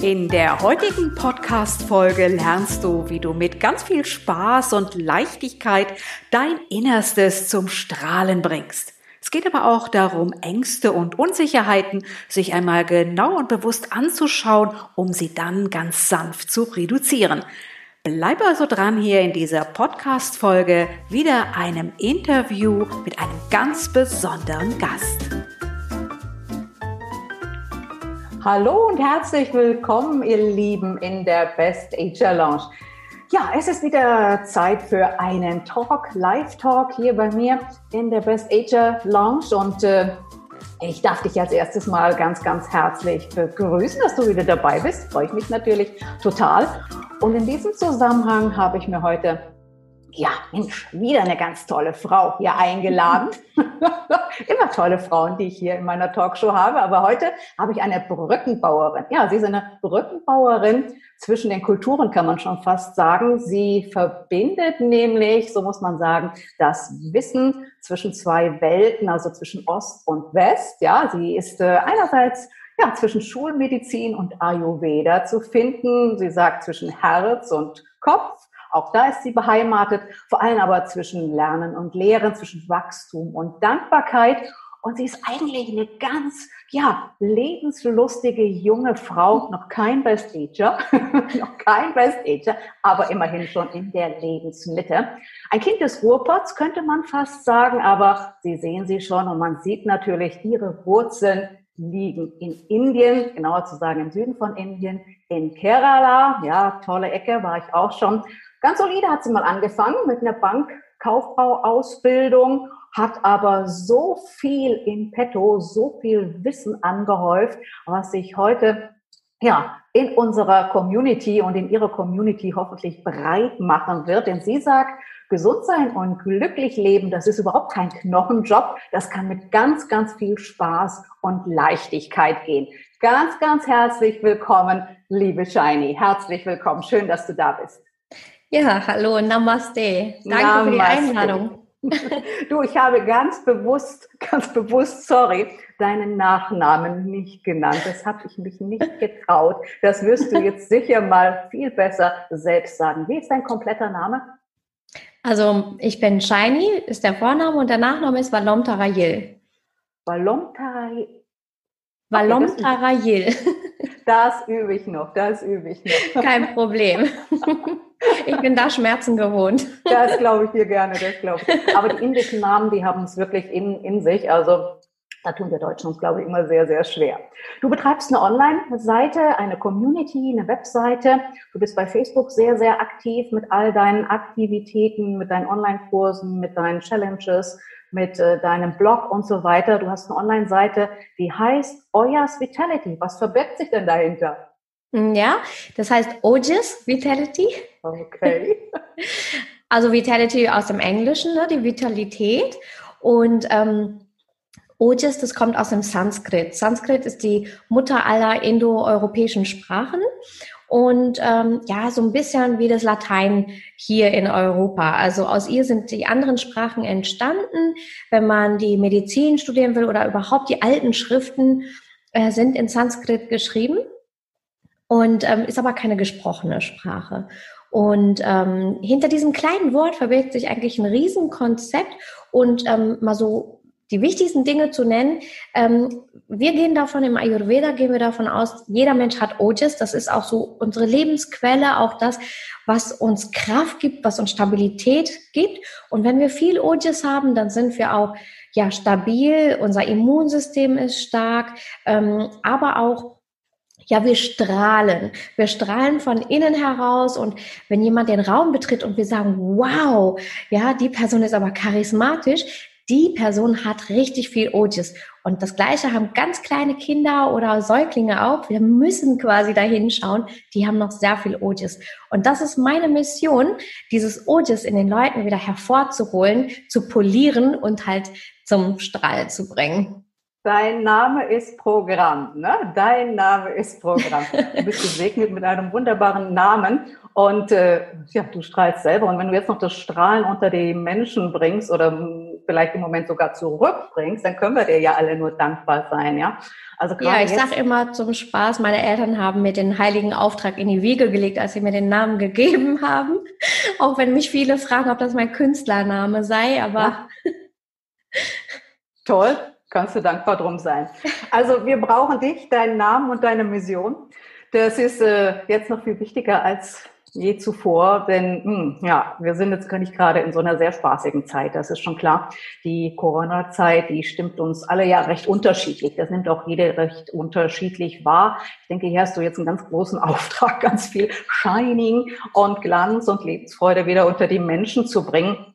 In der heutigen Podcast-Folge lernst du, wie du mit ganz viel Spaß und Leichtigkeit dein Innerstes zum Strahlen bringst. Es geht aber auch darum, Ängste und Unsicherheiten sich einmal genau und bewusst anzuschauen, um sie dann ganz sanft zu reduzieren. Bleib also dran hier in dieser Podcast-Folge wieder einem Interview mit einem ganz besonderen Gast. Hallo und herzlich willkommen, ihr Lieben, in der Best Ager Lounge. Ja, es ist wieder Zeit für einen Talk, Live-Talk hier bei mir in der Best Ager Lounge und äh, ich darf dich als erstes mal ganz, ganz herzlich begrüßen, dass du wieder dabei bist. Freue ich mich natürlich total. Und in diesem Zusammenhang habe ich mir heute ja, Mensch, wieder eine ganz tolle Frau hier eingeladen. Immer tolle Frauen, die ich hier in meiner Talkshow habe. Aber heute habe ich eine Brückenbauerin. Ja, sie ist eine Brückenbauerin zwischen den Kulturen, kann man schon fast sagen. Sie verbindet nämlich, so muss man sagen, das Wissen zwischen zwei Welten, also zwischen Ost und West. Ja, sie ist äh, einerseits ja, zwischen Schulmedizin und Ayurveda zu finden. Sie sagt zwischen Herz und Kopf auch da ist sie beheimatet, vor allem aber zwischen Lernen und Lehren, zwischen Wachstum und Dankbarkeit. Und sie ist eigentlich eine ganz, ja, lebenslustige junge Frau, noch kein Best Ager, noch kein Best Ager, aber immerhin schon in der Lebensmitte. Ein Kind des Ruhrpots könnte man fast sagen, aber Sie sehen sie schon und man sieht natürlich ihre Wurzeln liegen in Indien, genauer zu sagen im Süden von Indien, in Kerala. Ja, tolle Ecke, war ich auch schon. Ganz solide hat sie mal angefangen mit einer Bankkauffrau-Ausbildung, hat aber so viel in petto, so viel Wissen angehäuft, was sich heute ja, in unserer Community und in ihrer Community hoffentlich breit machen wird. Denn sie sagt, gesund sein und glücklich leben, das ist überhaupt kein Knochenjob. Das kann mit ganz, ganz viel Spaß und Leichtigkeit gehen. Ganz, ganz herzlich willkommen, liebe Shiny. Herzlich willkommen. Schön, dass du da bist. Ja, hallo, Namaste. Danke Namaste. für die Einladung. Du, ich habe ganz bewusst, ganz bewusst, sorry, deinen Nachnamen nicht genannt. Das habe ich mich nicht getraut. Das wirst du jetzt sicher mal viel besser selbst sagen. Wie ist dein kompletter Name? Also, ich bin Shiny, ist der Vorname und der Nachname ist Valom Tarayil. Valom Tarayil. Valom Tarayil. Das übe ich noch, das übe ich noch. Kein Problem. Ich bin da Schmerzen gewohnt. Das glaube ich dir gerne, das glaube ich. Aber die indischen Namen, die haben es wirklich in, in sich. Also da tun wir Deutschen uns, glaube ich, immer sehr, sehr schwer. Du betreibst eine Online-Seite, eine Community, eine Webseite. Du bist bei Facebook sehr, sehr aktiv mit all deinen Aktivitäten, mit deinen Online-Kursen, mit deinen Challenges, mit äh, deinem Blog und so weiter. Du hast eine Online-Seite, die heißt Oyas Vitality. Was verbirgt sich denn dahinter? Hm, ja, das heißt Ojas Vitality. Okay. Also Vitality aus dem Englischen, ne, die Vitalität. Und ähm, Ojas, das kommt aus dem Sanskrit. Sanskrit ist die Mutter aller indoeuropäischen Sprachen und ähm, ja, so ein bisschen wie das Latein hier in Europa. Also aus ihr sind die anderen Sprachen entstanden. Wenn man die Medizin studieren will oder überhaupt die alten Schriften äh, sind in Sanskrit geschrieben und ähm, ist aber keine gesprochene Sprache. Und ähm, hinter diesem kleinen Wort verbirgt sich eigentlich ein Riesenkonzept und ähm, mal so die wichtigsten Dinge zu nennen. Ähm, wir gehen davon, im Ayurveda gehen wir davon aus, jeder Mensch hat Ojas. Das ist auch so unsere Lebensquelle, auch das, was uns Kraft gibt, was uns Stabilität gibt. Und wenn wir viel Ojas haben, dann sind wir auch ja stabil, unser Immunsystem ist stark, ähm, aber auch ja, wir strahlen. Wir strahlen von innen heraus und wenn jemand den Raum betritt und wir sagen, wow, ja, die Person ist aber charismatisch, die Person hat richtig viel Otis. Und das Gleiche haben ganz kleine Kinder oder Säuglinge auch. Wir müssen quasi da hinschauen. Die haben noch sehr viel Otis. Und das ist meine Mission, dieses Otis in den Leuten wieder hervorzuholen, zu polieren und halt zum Strahl zu bringen. Dein Name ist Programm, ne? Dein Name ist Programm. Du bist gesegnet mit einem wunderbaren Namen und äh, ja, du strahlst selber. Und wenn du jetzt noch das Strahlen unter die Menschen bringst oder vielleicht im Moment sogar zurückbringst, dann können wir dir ja alle nur dankbar sein, ja? Also ja, ich sage immer zum Spaß, meine Eltern haben mir den heiligen Auftrag in die Wiege gelegt, als sie mir den Namen gegeben haben. Auch wenn mich viele fragen, ob das mein Künstlername sei, aber ja. Toll kannst du dankbar drum sein. Also wir brauchen dich, deinen Namen und deine Mission. Das ist äh, jetzt noch viel wichtiger als je zuvor, denn mh, hm, ja, wir sind jetzt nicht gerade in so einer sehr spaßigen Zeit, das ist schon klar. Die Corona-Zeit, die stimmt uns alle ja recht unterschiedlich. Das nimmt auch jeder recht unterschiedlich wahr. Ich denke, hier hast du jetzt einen ganz großen Auftrag, ganz viel Shining und Glanz und Lebensfreude wieder unter die Menschen zu bringen.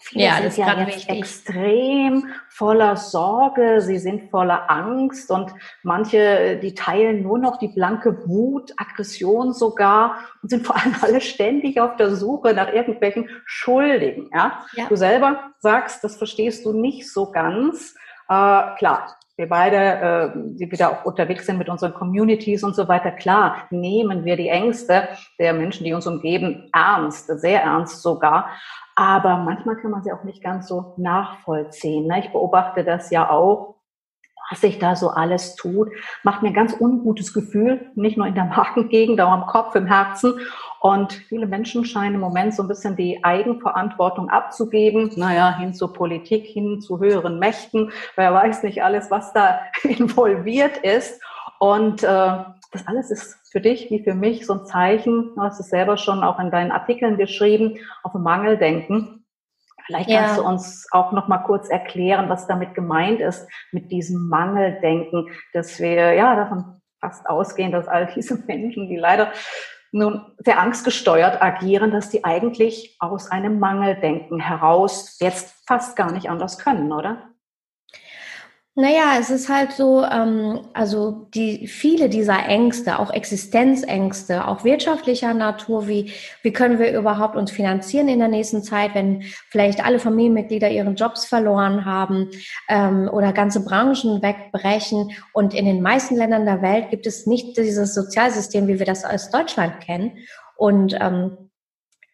Viele ja, sind ja jetzt wichtig. extrem voller Sorge, sie sind voller Angst und manche, die teilen nur noch die blanke Wut, Aggression sogar und sind vor allem alle ständig auf der Suche nach irgendwelchen Schuldigen. Ja? ja. Du selber sagst, das verstehst du nicht so ganz. Äh, klar, wir beide, äh, die wieder auch unterwegs sind mit unseren Communities und so weiter, klar, nehmen wir die Ängste der Menschen, die uns umgeben, ernst, sehr ernst sogar. Aber manchmal kann man sie auch nicht ganz so nachvollziehen. Ne? Ich beobachte das ja auch, was sich da so alles tut. Macht mir ein ganz ungutes Gefühl, nicht nur in der Magengegend, auch am Kopf, im Herzen. Und viele Menschen scheinen im Moment so ein bisschen die Eigenverantwortung abzugeben. Naja, hin zur Politik, hin zu höheren Mächten. Wer weiß nicht alles, was da involviert ist. Und äh, das alles ist für dich wie für mich so ein Zeichen, du hast es selber schon auch in deinen Artikeln geschrieben, auf Mangeldenken. Vielleicht ja. kannst du uns auch noch mal kurz erklären, was damit gemeint ist, mit diesem Mangeldenken, dass wir ja davon fast ausgehen, dass all diese Menschen, die leider nun sehr angstgesteuert agieren, dass die eigentlich aus einem Mangeldenken heraus jetzt fast gar nicht anders können, oder? Naja, es ist halt so, ähm, also die viele dieser Ängste, auch Existenzängste, auch wirtschaftlicher Natur, wie wie können wir überhaupt uns finanzieren in der nächsten Zeit, wenn vielleicht alle Familienmitglieder ihren Jobs verloren haben ähm, oder ganze Branchen wegbrechen. Und in den meisten Ländern der Welt gibt es nicht dieses Sozialsystem, wie wir das aus Deutschland kennen. Und ähm,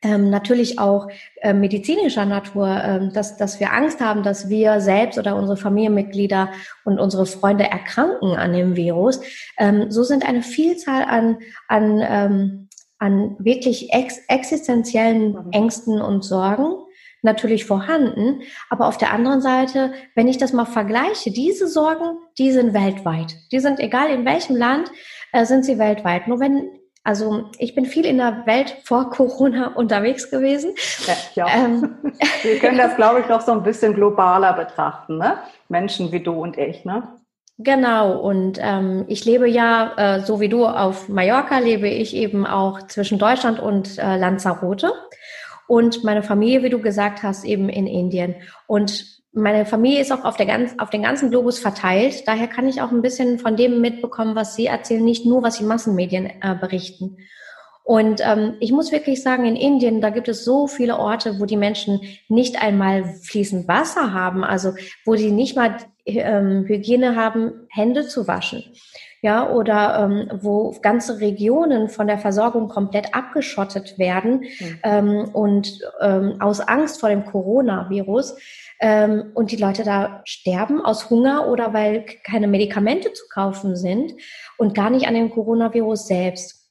ähm, natürlich auch äh, medizinischer Natur, ähm, dass, dass wir Angst haben, dass wir selbst oder unsere Familienmitglieder und unsere Freunde erkranken an dem Virus. Ähm, so sind eine Vielzahl an, an, ähm, an wirklich ex existenziellen mhm. Ängsten und Sorgen natürlich vorhanden. Aber auf der anderen Seite, wenn ich das mal vergleiche, diese Sorgen, die sind weltweit. Die sind egal in welchem Land, äh, sind sie weltweit. Nur wenn also ich bin viel in der Welt vor Corona unterwegs gewesen. Ja, ja. Ähm, Wir können das, glaube ich, noch so ein bisschen globaler betrachten, ne? Menschen wie du und ich, ne? Genau, und ähm, ich lebe ja, äh, so wie du auf Mallorca, lebe ich eben auch zwischen Deutschland und äh, Lanzarote. Und meine Familie, wie du gesagt hast, eben in Indien. Und meine Familie ist auch auf, der ganz, auf den ganzen Globus verteilt. Daher kann ich auch ein bisschen von dem mitbekommen, was Sie erzählen, nicht nur, was die Massenmedien äh, berichten. Und ähm, ich muss wirklich sagen, in Indien, da gibt es so viele Orte, wo die Menschen nicht einmal fließend Wasser haben, also wo sie nicht mal ähm, Hygiene haben, Hände zu waschen. Ja, oder ähm, wo ganze Regionen von der Versorgung komplett abgeschottet werden mhm. ähm, und ähm, aus Angst vor dem Coronavirus ähm, und die Leute da sterben aus Hunger oder weil keine Medikamente zu kaufen sind und gar nicht an dem Coronavirus selbst.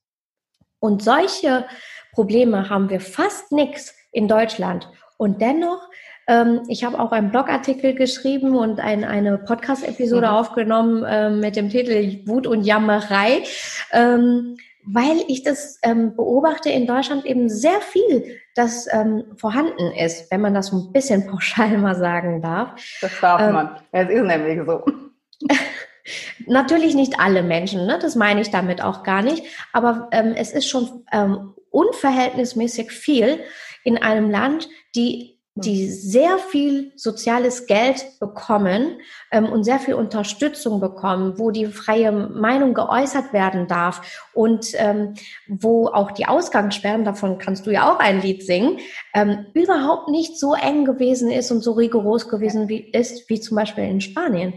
Und solche Probleme haben wir fast nichts in Deutschland. Und dennoch, ähm, ich habe auch einen Blogartikel geschrieben und ein, eine Podcast-Episode mhm. aufgenommen äh, mit dem Titel Wut und Jammerei. Ähm, weil ich das ähm, beobachte in Deutschland eben sehr viel, das ähm, vorhanden ist, wenn man das so ein bisschen pauschal mal sagen darf. Das darf ähm, man. Es ist nämlich so. Natürlich nicht alle Menschen, ne? das meine ich damit auch gar nicht, aber ähm, es ist schon ähm, unverhältnismäßig viel in einem Land, die die sehr viel soziales Geld bekommen ähm, und sehr viel Unterstützung bekommen, wo die freie Meinung geäußert werden darf und ähm, wo auch die Ausgangssperren, davon kannst du ja auch ein Lied singen, ähm, überhaupt nicht so eng gewesen ist und so rigoros gewesen wie, ist, wie zum Beispiel in Spanien.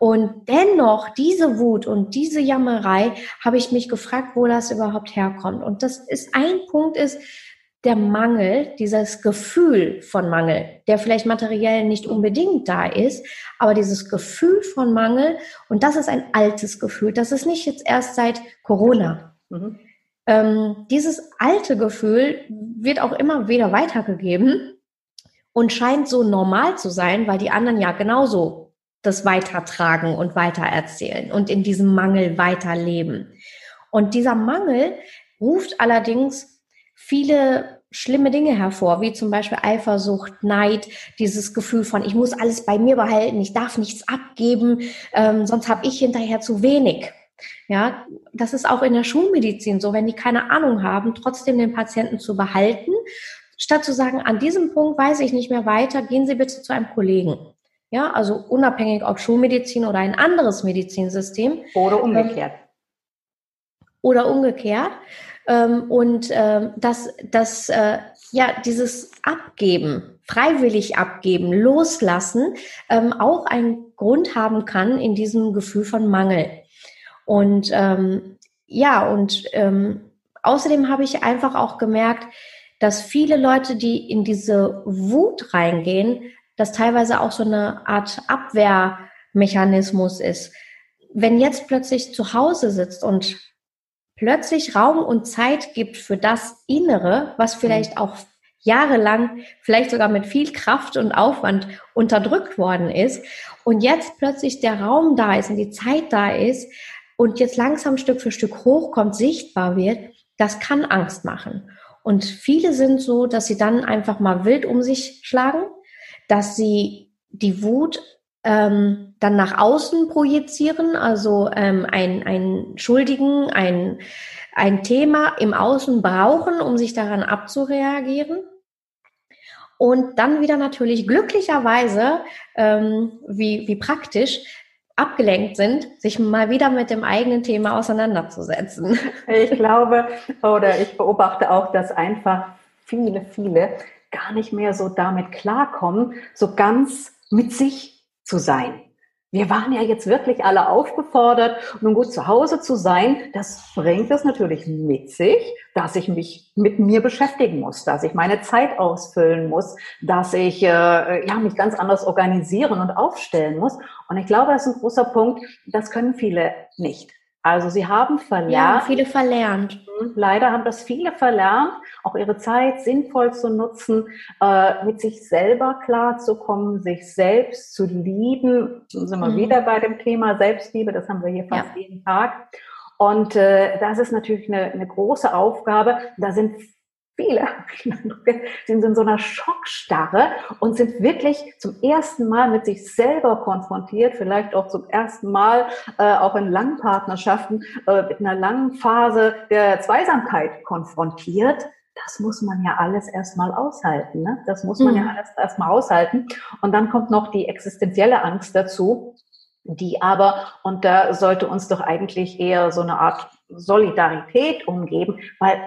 Und dennoch, diese Wut und diese Jammerei, habe ich mich gefragt, wo das überhaupt herkommt. Und das ist ein Punkt ist, der Mangel, dieses Gefühl von Mangel, der vielleicht materiell nicht unbedingt da ist, aber dieses Gefühl von Mangel, und das ist ein altes Gefühl, das ist nicht jetzt erst seit Corona. Mhm. Ähm, dieses alte Gefühl wird auch immer wieder weitergegeben und scheint so normal zu sein, weil die anderen ja genauso das weitertragen und weitererzählen und in diesem Mangel weiterleben. Und dieser Mangel ruft allerdings viele schlimme Dinge hervor, wie zum Beispiel Eifersucht, Neid, dieses Gefühl von, ich muss alles bei mir behalten, ich darf nichts abgeben, ähm, sonst habe ich hinterher zu wenig. Ja, das ist auch in der Schulmedizin so, wenn die keine Ahnung haben, trotzdem den Patienten zu behalten, statt zu sagen, an diesem Punkt weiß ich nicht mehr weiter, gehen Sie bitte zu einem Kollegen. Ja, also unabhängig ob Schulmedizin oder ein anderes Medizinsystem. Oder umgekehrt. Oder umgekehrt. Ähm, und ähm, dass, dass äh, ja dieses Abgeben, freiwillig abgeben, loslassen, ähm, auch einen Grund haben kann in diesem Gefühl von Mangel. Und ähm, ja, und ähm, außerdem habe ich einfach auch gemerkt, dass viele Leute, die in diese Wut reingehen, das teilweise auch so eine Art Abwehrmechanismus ist. Wenn jetzt plötzlich zu Hause sitzt und plötzlich Raum und Zeit gibt für das Innere, was vielleicht auch jahrelang, vielleicht sogar mit viel Kraft und Aufwand unterdrückt worden ist und jetzt plötzlich der Raum da ist und die Zeit da ist und jetzt langsam Stück für Stück hochkommt, sichtbar wird, das kann Angst machen. Und viele sind so, dass sie dann einfach mal wild um sich schlagen, dass sie die Wut ähm, dann nach außen projizieren, also ähm, ein, ein Schuldigen, ein, ein Thema im Außen brauchen, um sich daran abzureagieren. Und dann wieder natürlich glücklicherweise, ähm, wie, wie praktisch, abgelenkt sind, sich mal wieder mit dem eigenen Thema auseinanderzusetzen. Ich glaube oder ich beobachte auch, dass einfach viele, viele gar nicht mehr so damit klarkommen, so ganz mit sich zu sein. Wir waren ja jetzt wirklich alle aufgefordert, nun gut zu Hause zu sein. Das bringt es natürlich mit sich, dass ich mich mit mir beschäftigen muss, dass ich meine Zeit ausfüllen muss, dass ich äh, ja mich ganz anders organisieren und aufstellen muss. Und ich glaube, das ist ein großer Punkt. Das können viele nicht. Also sie haben verlernt. Ja, viele verlernt. Mhm, leider haben das viele verlernt, auch ihre Zeit sinnvoll zu nutzen, äh, mit sich selber klarzukommen, sich selbst zu lieben. Dann sind wir mhm. wieder bei dem Thema Selbstliebe, das haben wir hier fast ja. jeden Tag. Und äh, das ist natürlich eine, eine große Aufgabe. Da sind viele sind in so einer Schockstarre und sind wirklich zum ersten Mal mit sich selber konfrontiert, vielleicht auch zum ersten Mal äh, auch in langen Partnerschaften äh, mit einer langen Phase der Zweisamkeit konfrontiert. Das muss man ja alles erstmal aushalten. Ne? Das muss man mhm. ja alles erstmal aushalten. Und dann kommt noch die existenzielle Angst dazu, die aber, und da sollte uns doch eigentlich eher so eine Art Solidarität umgeben, weil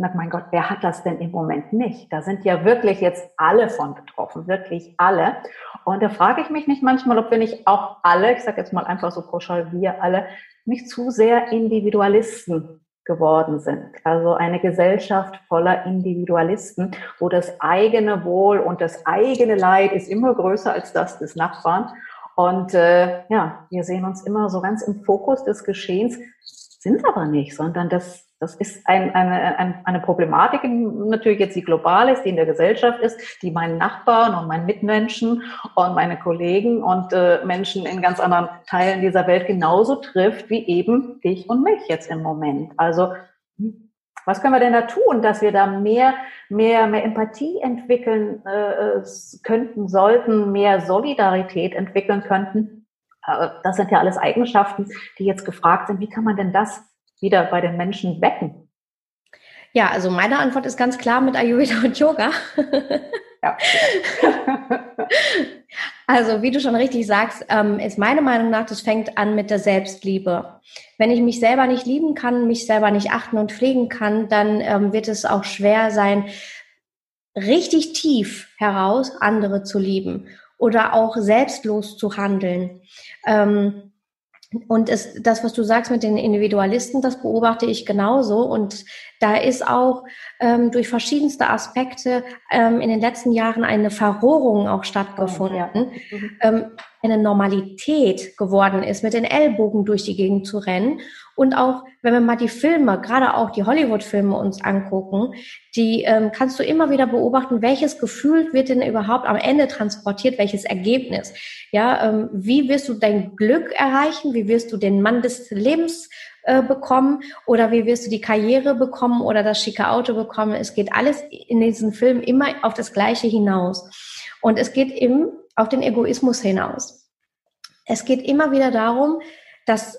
na mein Gott, wer hat das denn im Moment nicht? Da sind ja wirklich jetzt alle von betroffen, wirklich alle. Und da frage ich mich nicht manchmal, ob wir nicht auch alle, ich sage jetzt mal einfach so pauschal, wir alle, nicht zu sehr Individualisten geworden sind. Also eine Gesellschaft voller Individualisten, wo das eigene Wohl und das eigene Leid ist immer größer als das des Nachbarn. Und äh, ja, wir sehen uns immer so ganz im Fokus des Geschehens, sind aber nicht, sondern das das ist ein, eine, eine, eine Problematik, natürlich jetzt die global ist, die in der Gesellschaft ist, die meinen Nachbarn und meinen Mitmenschen und meine Kollegen und äh, Menschen in ganz anderen Teilen dieser Welt genauso trifft wie eben dich und mich jetzt im Moment. Also was können wir denn da tun, dass wir da mehr, mehr, mehr Empathie entwickeln äh, könnten, sollten, mehr Solidarität entwickeln könnten? Äh, das sind ja alles Eigenschaften, die jetzt gefragt sind. Wie kann man denn das wieder bei den Menschen wecken? Ja, also meine Antwort ist ganz klar mit Ayurveda und Yoga. Ja. Also, wie du schon richtig sagst, ähm, ist meine Meinung nach, das fängt an mit der Selbstliebe. Wenn ich mich selber nicht lieben kann, mich selber nicht achten und pflegen kann, dann ähm, wird es auch schwer sein, richtig tief heraus andere zu lieben oder auch selbstlos zu handeln. Ähm, und es, das, was du sagst mit den Individualisten, das beobachte ich genauso. Und da ist auch ähm, durch verschiedenste Aspekte ähm, in den letzten Jahren eine Verrohrung auch stattgefunden, ja. mhm. ähm, eine Normalität geworden ist, mit den Ellbogen durch die Gegend zu rennen und auch, wenn wir mal die Filme, gerade auch die Hollywood-Filme uns angucken, die ähm, kannst du immer wieder beobachten, welches Gefühl wird denn überhaupt am Ende transportiert, welches Ergebnis. Ja, ähm, wie wirst du dein Glück erreichen? Wie wirst du den Mann des Lebens äh, bekommen oder wie wirst du die Karriere bekommen oder das schicke Auto bekommen. Es geht alles in diesen Filmen immer auf das Gleiche hinaus. Und es geht eben auf den Egoismus hinaus. Es geht immer wieder darum, dass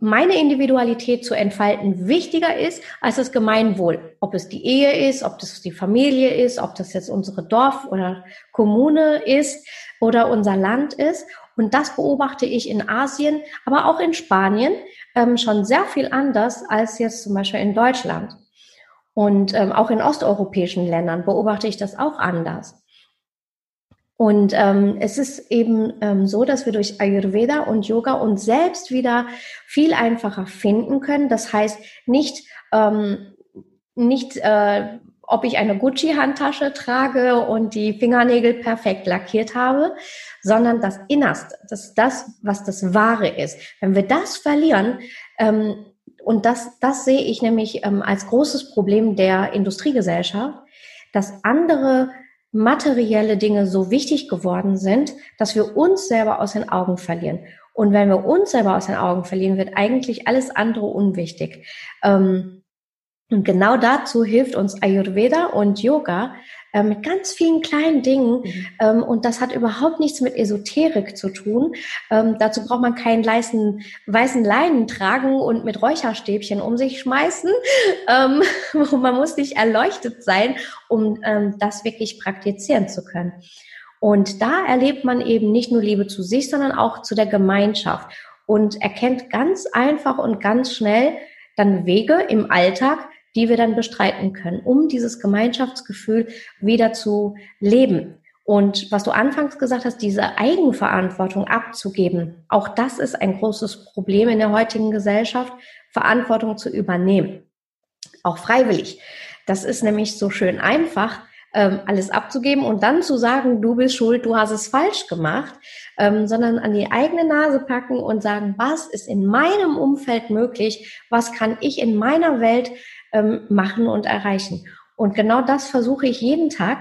meine Individualität zu entfalten wichtiger ist als das Gemeinwohl. Ob es die Ehe ist, ob das die Familie ist, ob das jetzt unsere Dorf oder Kommune ist oder unser Land ist. Und das beobachte ich in Asien, aber auch in Spanien ähm, schon sehr viel anders als jetzt zum Beispiel in Deutschland. Und ähm, auch in osteuropäischen Ländern beobachte ich das auch anders. Und ähm, es ist eben ähm, so, dass wir durch Ayurveda und Yoga uns selbst wieder viel einfacher finden können. Das heißt nicht, ähm, nicht äh, ob ich eine Gucci-Handtasche trage und die Fingernägel perfekt lackiert habe, sondern das Innerste, das das, was das Wahre ist. Wenn wir das verlieren, ähm, und das, das sehe ich nämlich ähm, als großes Problem der Industriegesellschaft, dass andere materielle Dinge so wichtig geworden sind, dass wir uns selber aus den Augen verlieren. Und wenn wir uns selber aus den Augen verlieren, wird eigentlich alles andere unwichtig. Ähm, und genau dazu hilft uns Ayurveda und Yoga, äh, mit ganz vielen kleinen Dingen. Mhm. Ähm, und das hat überhaupt nichts mit Esoterik zu tun. Ähm, dazu braucht man keinen weißen, weißen Leinen tragen und mit Räucherstäbchen um sich schmeißen. Ähm, man muss nicht erleuchtet sein, um ähm, das wirklich praktizieren zu können. Und da erlebt man eben nicht nur Liebe zu sich, sondern auch zu der Gemeinschaft und erkennt ganz einfach und ganz schnell dann Wege im Alltag, die wir dann bestreiten können, um dieses Gemeinschaftsgefühl wieder zu leben. Und was du anfangs gesagt hast, diese Eigenverantwortung abzugeben, auch das ist ein großes Problem in der heutigen Gesellschaft, Verantwortung zu übernehmen. Auch freiwillig. Das ist nämlich so schön einfach, ähm, alles abzugeben und dann zu sagen, du bist schuld, du hast es falsch gemacht, ähm, sondern an die eigene Nase packen und sagen, was ist in meinem Umfeld möglich, was kann ich in meiner Welt ähm, machen und erreichen. Und genau das versuche ich jeden Tag,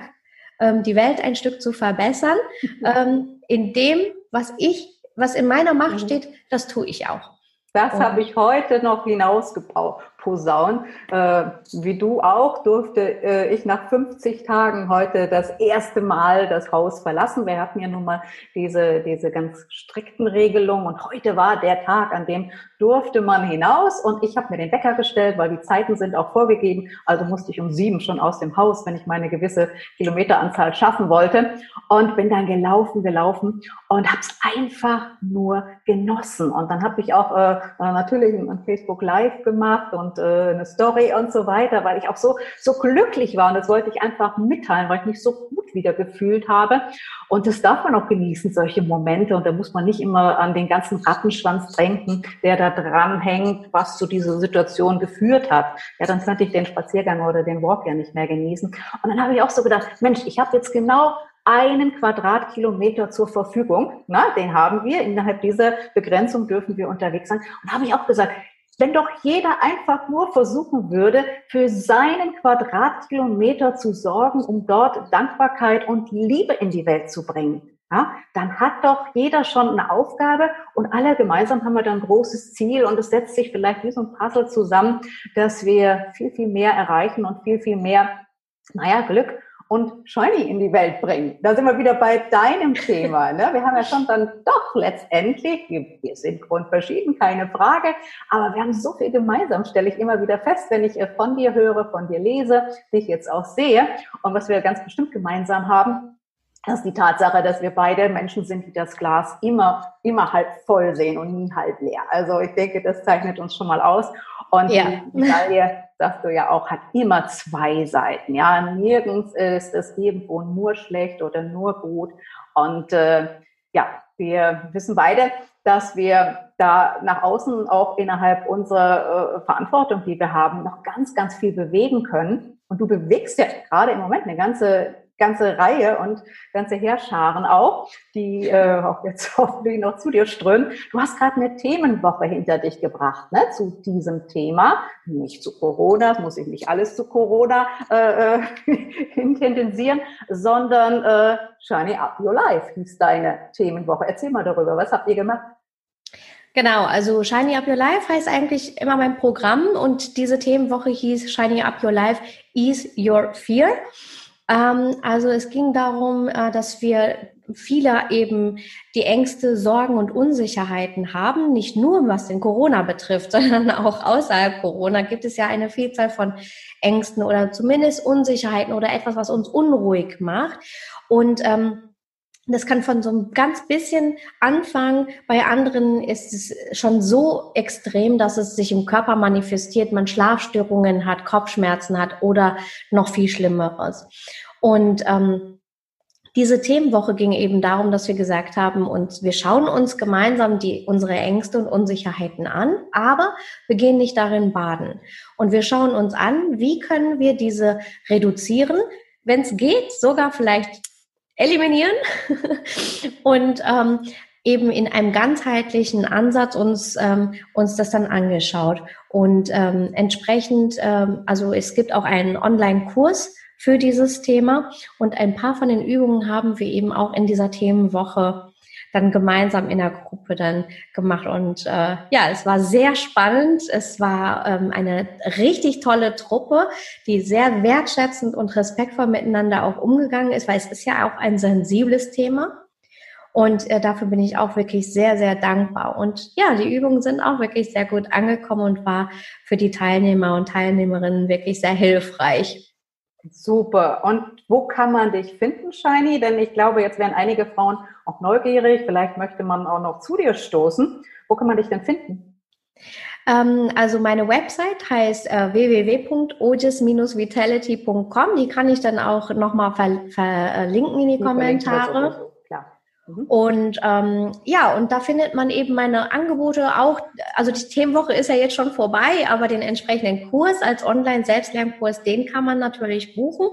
ähm, die Welt ein Stück zu verbessern, ähm, in dem, was ich, was in meiner Macht mhm. steht, das tue ich auch. Das habe ich heute noch hinausgebaut posaunen. Äh, wie du auch durfte äh, ich nach 50 Tagen heute das erste Mal das Haus verlassen. Wir hatten ja nun mal diese, diese ganz strikten Regelungen und heute war der Tag, an dem durfte man hinaus und ich habe mir den Wecker gestellt, weil die Zeiten sind auch vorgegeben. Also musste ich um sieben schon aus dem Haus, wenn ich meine gewisse Kilometeranzahl schaffen wollte und bin dann gelaufen, gelaufen und habe es einfach nur genossen. Und dann habe ich auch äh, natürlich ein Facebook Live gemacht und und äh, eine Story und so weiter, weil ich auch so, so glücklich war und das wollte ich einfach mitteilen, weil ich mich so gut wieder gefühlt habe. Und das darf man auch genießen, solche Momente. Und da muss man nicht immer an den ganzen Rattenschwanz denken, der da dran hängt, was zu dieser Situation geführt hat. Ja, dann könnte ich den Spaziergang oder den Walk ja nicht mehr genießen. Und dann habe ich auch so gedacht, Mensch, ich habe jetzt genau einen Quadratkilometer zur Verfügung. Na, den haben wir. Innerhalb dieser Begrenzung dürfen wir unterwegs sein. Und habe ich auch gesagt, wenn doch jeder einfach nur versuchen würde, für seinen Quadratkilometer zu sorgen, um dort Dankbarkeit und Liebe in die Welt zu bringen, ja, dann hat doch jeder schon eine Aufgabe und alle gemeinsam haben wir dann ein großes Ziel und es setzt sich vielleicht wie so ein Puzzle zusammen, dass wir viel, viel mehr erreichen und viel, viel mehr, naja, Glück und Shiny in die Welt bringen. Da sind wir wieder bei deinem Thema. Ne? Wir haben ja schon dann doch letztendlich, wir sind grundverschieden, keine Frage, aber wir haben so viel gemeinsam, stelle ich immer wieder fest, wenn ich äh, von dir höre, von dir lese, dich jetzt auch sehe. Und was wir ganz bestimmt gemeinsam haben, das ist die Tatsache, dass wir beide Menschen sind, die das Glas immer, immer halb voll sehen und nie halb leer. Also ich denke, das zeichnet uns schon mal aus. Und ja. die Medaille, sagst du ja auch, hat immer zwei Seiten. Ja, nirgends ist es irgendwo nur schlecht oder nur gut. Und äh, ja, wir wissen beide, dass wir da nach außen auch innerhalb unserer äh, Verantwortung, die wir haben, noch ganz, ganz viel bewegen können. Und du bewegst ja gerade im Moment eine ganze ganze Reihe und ganze Heerscharen auch, die äh, auch jetzt hoffentlich noch zu dir strömen. Du hast gerade eine Themenwoche hinter dich gebracht, ne, zu diesem Thema. Nicht zu Corona, muss ich nicht alles zu Corona äh, äh intendensieren, sondern äh, Shiny Up Your Life hieß deine Themenwoche. Erzähl mal darüber, was habt ihr gemacht? Genau, also Shiny Up Your Life heißt eigentlich immer mein Programm und diese Themenwoche hieß Shiny Up Your Life Ease Your Fear. Ähm, also es ging darum, äh, dass wir viele eben die Ängste, Sorgen und Unsicherheiten haben, nicht nur was den Corona betrifft, sondern auch außerhalb Corona gibt es ja eine Vielzahl von Ängsten oder zumindest Unsicherheiten oder etwas, was uns unruhig macht. Und ähm, das kann von so einem ganz bisschen anfangen. Bei anderen ist es schon so extrem, dass es sich im Körper manifestiert, man Schlafstörungen hat, Kopfschmerzen hat oder noch viel Schlimmeres. Und ähm, diese Themenwoche ging eben darum, dass wir gesagt haben, und wir schauen uns gemeinsam die, unsere Ängste und Unsicherheiten an, aber wir gehen nicht darin baden. Und wir schauen uns an, wie können wir diese reduzieren, wenn es geht, sogar vielleicht eliminieren und ähm, eben in einem ganzheitlichen Ansatz uns ähm, uns das dann angeschaut. Und ähm, entsprechend ähm, also es gibt auch einen Online-Kurs für dieses Thema und ein paar von den Übungen haben wir eben auch in dieser Themenwoche dann gemeinsam in der Gruppe dann gemacht. Und äh, ja, es war sehr spannend. Es war ähm, eine richtig tolle Truppe, die sehr wertschätzend und respektvoll miteinander auch umgegangen ist, weil es ist ja auch ein sensibles Thema. Und äh, dafür bin ich auch wirklich sehr, sehr dankbar. Und ja, die Übungen sind auch wirklich sehr gut angekommen und war für die Teilnehmer und Teilnehmerinnen wirklich sehr hilfreich. Super. Und wo kann man dich finden, Shiny? Denn ich glaube, jetzt wären einige Frauen auch neugierig. Vielleicht möchte man auch noch zu dir stoßen. Wo kann man dich denn finden? Ähm, also meine Website heißt äh, www.oges-vitality.com. Die kann ich dann auch nochmal verlinken in die, die Kommentare. Mhm. Und ähm, ja, und da findet man eben meine Angebote auch, also die Themenwoche ist ja jetzt schon vorbei, aber den entsprechenden Kurs als Online-Selbstlernkurs, den kann man natürlich buchen.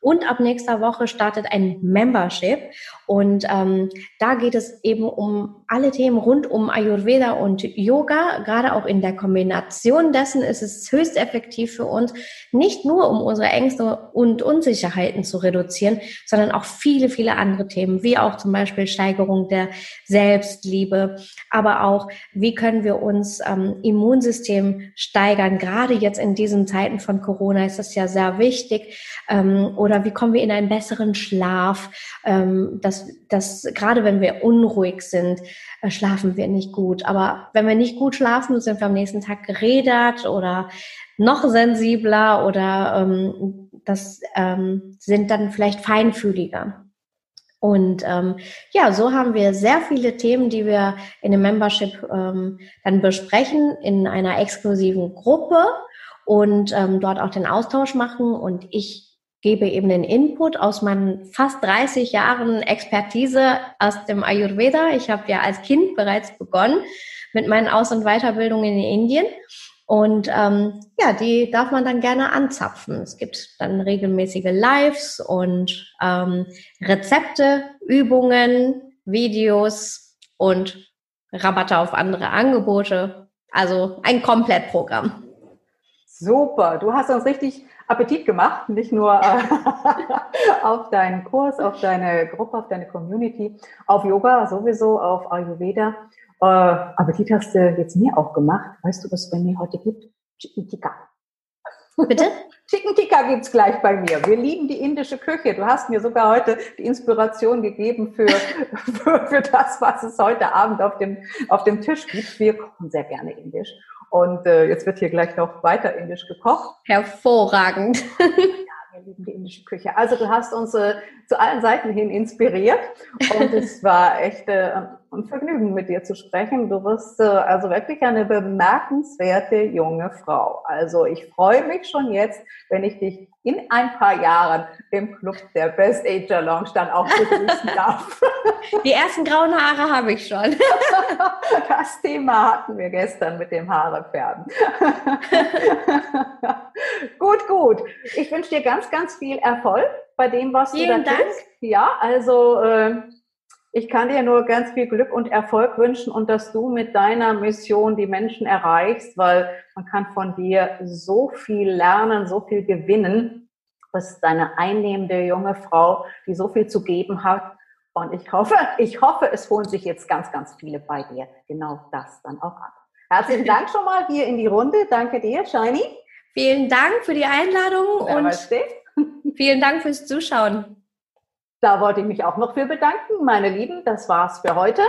Und ab nächster Woche startet ein Membership. Und ähm, da geht es eben um alle Themen rund um Ayurveda und Yoga. Gerade auch in der Kombination dessen ist es höchst effektiv für uns, nicht nur um unsere Ängste und Unsicherheiten zu reduzieren, sondern auch viele, viele andere Themen, wie auch zum Beispiel Steigerung der Selbstliebe, aber auch, wie können wir uns ähm, Immunsystem steigern. Gerade jetzt in diesen Zeiten von Corona ist das ja sehr wichtig. Ähm, oder wie kommen wir in einen besseren Schlaf, ähm, dass, dass gerade wenn wir unruhig sind, schlafen wir nicht gut. Aber wenn wir nicht gut schlafen, sind wir am nächsten Tag gerädert oder noch sensibler oder ähm, das ähm, sind dann vielleicht feinfühliger. Und ähm, ja, so haben wir sehr viele Themen, die wir in dem Membership ähm, dann besprechen in einer exklusiven Gruppe und ähm, dort auch den Austausch machen. Und ich gebe eben den Input aus meinen fast 30 Jahren Expertise aus dem Ayurveda. Ich habe ja als Kind bereits begonnen mit meinen Aus- und Weiterbildungen in Indien. Und ähm, ja, die darf man dann gerne anzapfen. Es gibt dann regelmäßige Lives und ähm, Rezepte, Übungen, Videos und Rabatte auf andere Angebote. Also ein Komplettprogramm. Super, du hast uns richtig Appetit gemacht, nicht nur äh, auf deinen Kurs, auf deine Gruppe, auf deine Community, auf Yoga sowieso, auf Ayurveda. Äh, Appetit hast du jetzt mir auch gemacht. Weißt du, was es bei mir heute gibt? Chicken Tikka. Bitte? Chicken Tikka gibt's gleich bei mir. Wir lieben die indische Küche. Du hast mir sogar heute die Inspiration gegeben für, für, für das, was es heute Abend auf dem, auf dem Tisch gibt. Wir kochen sehr gerne indisch. Und äh, jetzt wird hier gleich noch weiter indisch gekocht. Hervorragend. wir lieben die indische Küche. Also du hast uns äh, zu allen Seiten hin inspiriert und es war echt äh, ein Vergnügen mit dir zu sprechen. Du bist äh, also wirklich eine bemerkenswerte junge Frau. Also ich freue mich schon jetzt, wenn ich dich in ein paar Jahren im Club der Best Ager Lounge dann auch begrüßen darf. Die ersten grauen Haare habe ich schon. Das Thema hatten wir gestern mit dem Haarefärben. gut, gut. Ich wünsche dir ganz, ganz viel Erfolg bei dem, was Vielen du da Dank. tust. Ja, also äh, ich kann dir nur ganz viel Glück und Erfolg wünschen und dass du mit deiner Mission die Menschen erreichst, weil man kann von dir so viel lernen, so viel gewinnen. Du bist eine einnehmende junge Frau, die so viel zu geben hat. Und ich hoffe, ich hoffe, es holen sich jetzt ganz, ganz viele bei dir genau das dann auch ab. Herzlichen Dank schon mal hier in die Runde. Danke dir, Shiny. Vielen Dank für die Einladung und Namaste. vielen Dank fürs Zuschauen. Da wollte ich mich auch noch für bedanken, meine Lieben. Das war's für heute.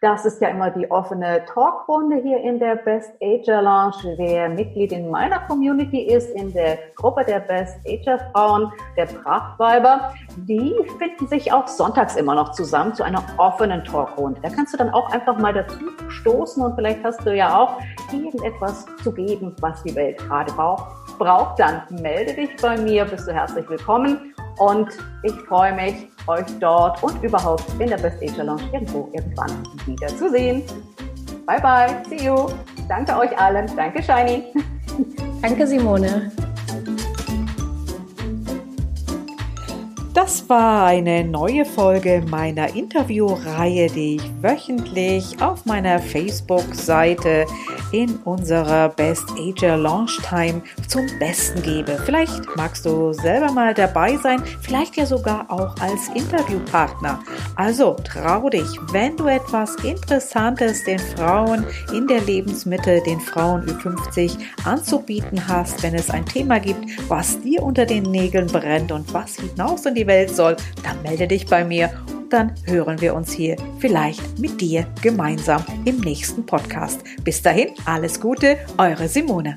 Das ist ja immer die offene Talkrunde hier in der Best Ager Lounge. Wer Mitglied in meiner Community ist, in der Gruppe der Best Ager Frauen, der Prachtweiber, die finden sich auch sonntags immer noch zusammen zu einer offenen Talkrunde. Da kannst du dann auch einfach mal dazu stoßen und vielleicht hast du ja auch irgendetwas zu geben, was die Welt gerade braucht. Braucht, dann melde dich bei mir, bist du herzlich willkommen. Und ich freue mich, euch dort und überhaupt in der Best Asia Lounge irgendwo irgendwann wieder zu sehen. Bye bye, see you. Danke euch allen. Danke, Shiny. Danke, Simone. Das war eine neue Folge meiner Interviewreihe, die ich wöchentlich auf meiner Facebook-Seite in unserer Best Ager Launch Time zum Besten gebe. Vielleicht magst du selber mal dabei sein, vielleicht ja sogar auch als Interviewpartner. Also trau dich, wenn du etwas Interessantes den Frauen in der Lebensmitte, den Frauen Ü50 anzubieten hast, wenn es ein Thema gibt, was dir unter den Nägeln brennt und was hinaus in die Welt soll, dann melde dich bei mir und dann hören wir uns hier vielleicht mit dir gemeinsam im nächsten Podcast. Bis dahin, alles Gute, eure Simone.